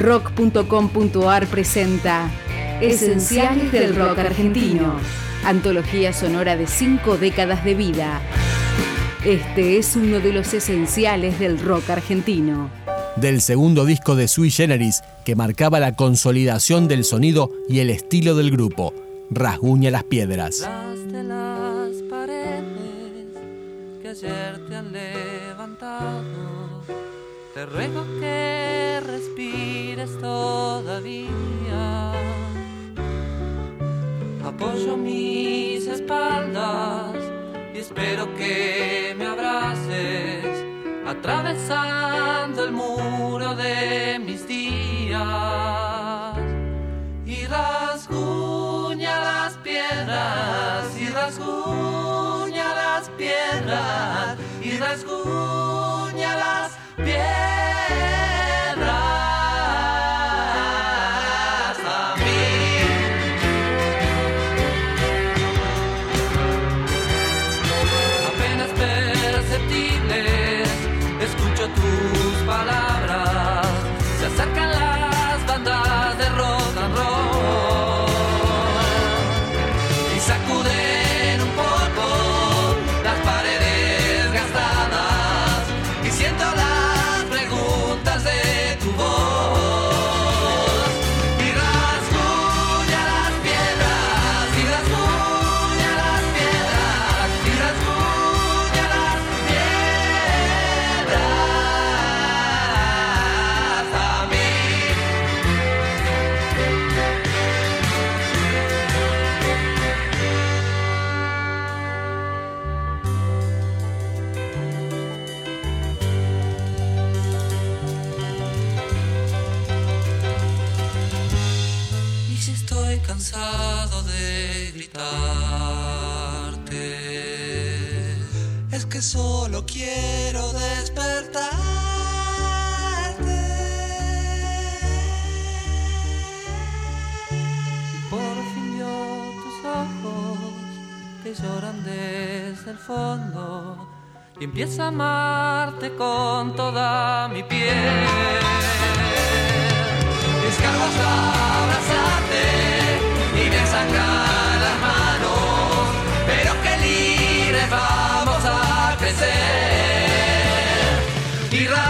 Rock.com.ar presenta Esenciales del Rock Argentino, antología sonora de cinco décadas de vida. Este es uno de los esenciales del rock argentino. Del segundo disco de Sui Generis, que marcaba la consolidación del sonido y el estilo del grupo, Rasguña las Piedras. Las de las paredes que ayer te han levantado, te ruego que respires todavía. Apoyo mis espaldas y espero que me abraces, atravesando el muro de mis días. Y rasguña las piedras, y rasguña las piedras, y rasguña cansado de gritarte, es que solo quiero despertarte. Y por fin vio tus ojos que lloran desde el fondo y empiezo a amarte con toda mi piel. Descargo hasta abrazarte Y